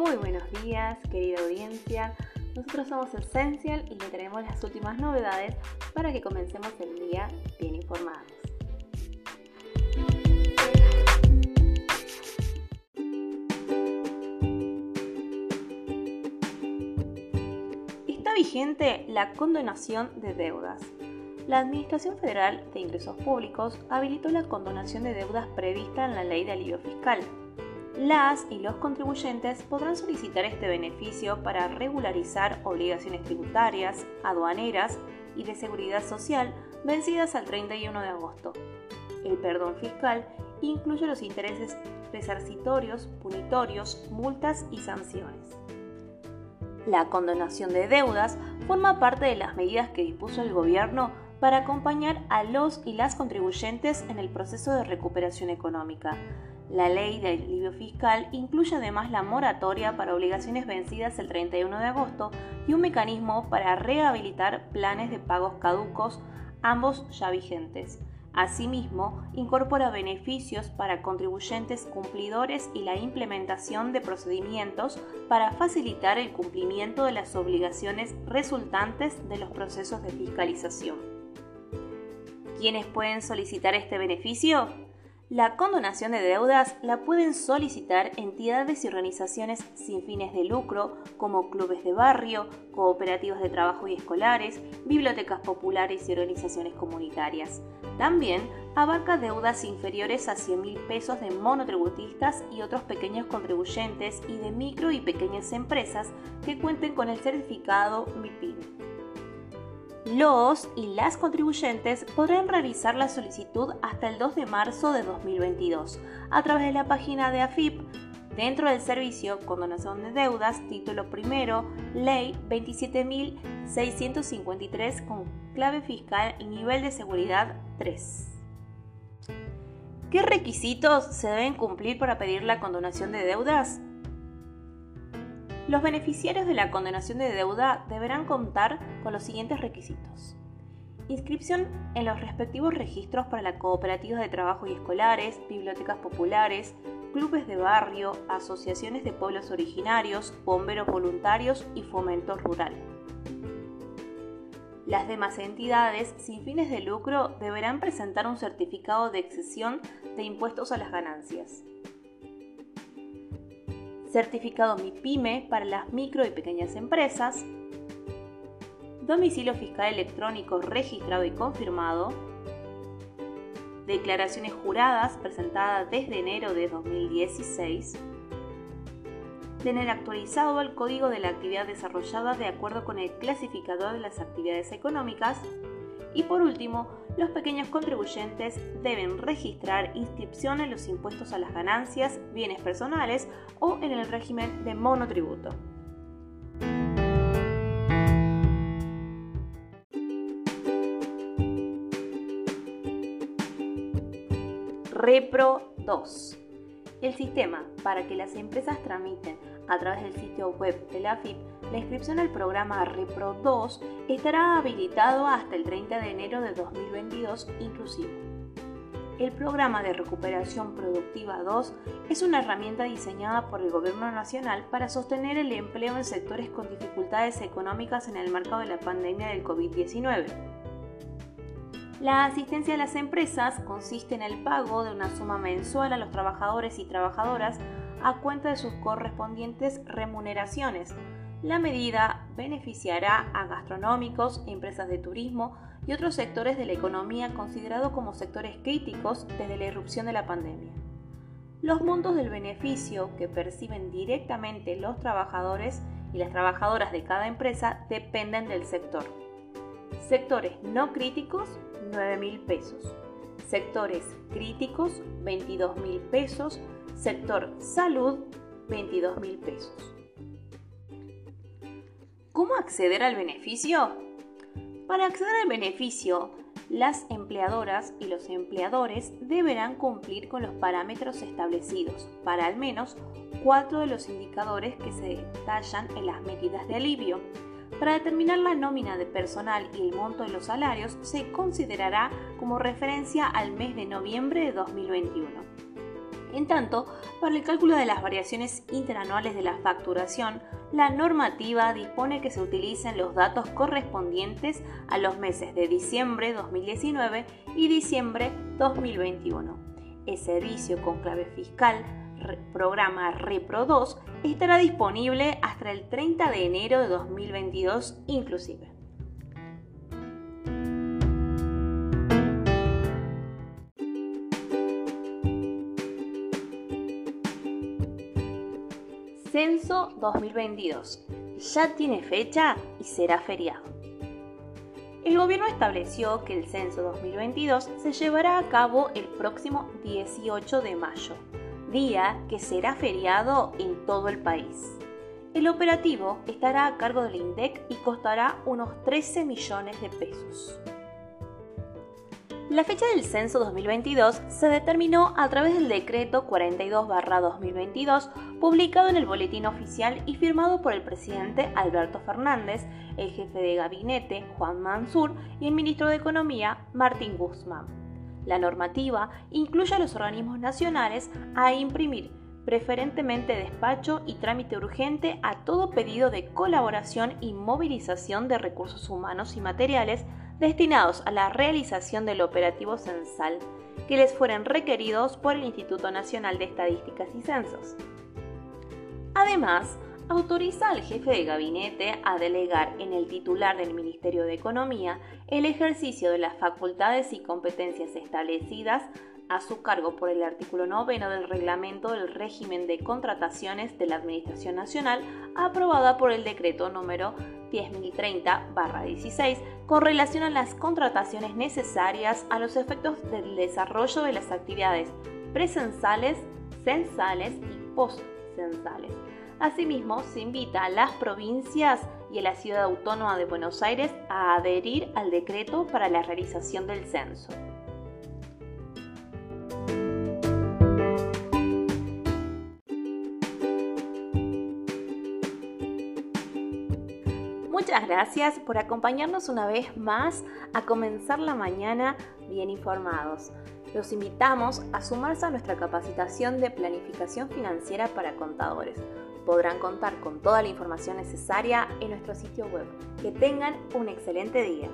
Muy buenos días, querida audiencia. Nosotros somos Essential y le traemos las últimas novedades para que comencemos el día bien informados. Está vigente la condonación de deudas. La Administración Federal de Ingresos Públicos habilitó la condonación de deudas prevista en la Ley de Alivio Fiscal las y los contribuyentes podrán solicitar este beneficio para regularizar obligaciones tributarias, aduaneras y de seguridad social vencidas al 31 de agosto. El perdón fiscal incluye los intereses resarcitorios, punitorios, multas y sanciones. La condonación de deudas forma parte de las medidas que dispuso el gobierno para acompañar a los y las contribuyentes en el proceso de recuperación económica, la ley de alivio fiscal incluye además la moratoria para obligaciones vencidas el 31 de agosto y un mecanismo para rehabilitar planes de pagos caducos, ambos ya vigentes. Asimismo, incorpora beneficios para contribuyentes cumplidores y la implementación de procedimientos para facilitar el cumplimiento de las obligaciones resultantes de los procesos de fiscalización. ¿Quiénes pueden solicitar este beneficio? La condonación de deudas la pueden solicitar entidades y organizaciones sin fines de lucro como clubes de barrio, cooperativas de trabajo y escolares, bibliotecas populares y organizaciones comunitarias. También abarca deudas inferiores a 100 mil pesos de monotributistas y otros pequeños contribuyentes y de micro y pequeñas empresas que cuenten con el certificado MIPIM. Los y las contribuyentes podrán realizar la solicitud hasta el 2 de marzo de 2022 a través de la página de AFIP dentro del servicio Condonación de Deudas, título primero, Ley 27.653 con clave fiscal y nivel de seguridad 3. ¿Qué requisitos se deben cumplir para pedir la condonación de deudas? Los beneficiarios de la condenación de deuda deberán contar con los siguientes requisitos. Inscripción en los respectivos registros para la cooperativas de trabajo y escolares, bibliotecas populares, clubes de barrio, asociaciones de pueblos originarios, bomberos voluntarios y fomento rural. Las demás entidades sin fines de lucro deberán presentar un certificado de excesión de impuestos a las ganancias certificado MIPYME para las micro y pequeñas empresas, domicilio fiscal electrónico registrado y confirmado, declaraciones juradas presentadas desde enero de 2016, tener actualizado el código de la actividad desarrollada de acuerdo con el clasificador de las actividades económicas y por último, los pequeños contribuyentes deben registrar inscripción en los impuestos a las ganancias, bienes personales o en el régimen de monotributo. Repro 2. El sistema para que las empresas tramiten a través del sitio web de la AFIP, la inscripción al programa Repro 2 estará habilitado hasta el 30 de enero de 2022 inclusive. El programa de recuperación productiva 2 es una herramienta diseñada por el Gobierno Nacional para sostener el empleo en sectores con dificultades económicas en el marco de la pandemia del COVID-19. La asistencia a las empresas consiste en el pago de una suma mensual a los trabajadores y trabajadoras a cuenta de sus correspondientes remuneraciones. La medida beneficiará a gastronómicos, empresas de turismo y otros sectores de la economía considerados como sectores críticos desde la irrupción de la pandemia. Los montos del beneficio que perciben directamente los trabajadores y las trabajadoras de cada empresa dependen del sector. Sectores no críticos, 9 mil pesos. Sectores críticos, 22 mil pesos Sector salud, 22 mil pesos. ¿Cómo acceder al beneficio? Para acceder al beneficio, las empleadoras y los empleadores deberán cumplir con los parámetros establecidos para al menos cuatro de los indicadores que se detallan en las medidas de alivio. Para determinar la nómina de personal y el monto de los salarios se considerará como referencia al mes de noviembre de 2021. En tanto, para el cálculo de las variaciones interanuales de la facturación, la normativa dispone que se utilicen los datos correspondientes a los meses de diciembre 2019 y diciembre 2021. El servicio con clave fiscal programa Repro 2 estará disponible hasta el 30 de enero de 2022 inclusive. Censo 2022. Ya tiene fecha y será feriado. El gobierno estableció que el censo 2022 se llevará a cabo el próximo 18 de mayo, día que será feriado en todo el país. El operativo estará a cargo del INDEC y costará unos 13 millones de pesos. La fecha del censo 2022 se determinó a través del decreto 42-2022 publicado en el Boletín Oficial y firmado por el presidente Alberto Fernández, el jefe de gabinete Juan Mansur y el ministro de Economía Martín Guzmán. La normativa incluye a los organismos nacionales a imprimir preferentemente despacho y trámite urgente a todo pedido de colaboración y movilización de recursos humanos y materiales destinados a la realización del operativo censal que les fueran requeridos por el Instituto Nacional de Estadísticas y Censos. Además, autoriza al jefe de gabinete a delegar en el titular del Ministerio de Economía el ejercicio de las facultades y competencias establecidas a su cargo por el artículo 9 del reglamento del régimen de contrataciones de la Administración Nacional aprobada por el decreto número 10.030-16 con relación a las contrataciones necesarias a los efectos del desarrollo de las actividades presensales, censales y postcensales. Asimismo, se invita a las provincias y a la Ciudad Autónoma de Buenos Aires a adherir al decreto para la realización del censo. Muchas gracias por acompañarnos una vez más a comenzar la mañana bien informados. Los invitamos a sumarse a nuestra capacitación de planificación financiera para contadores. Podrán contar con toda la información necesaria en nuestro sitio web. Que tengan un excelente día.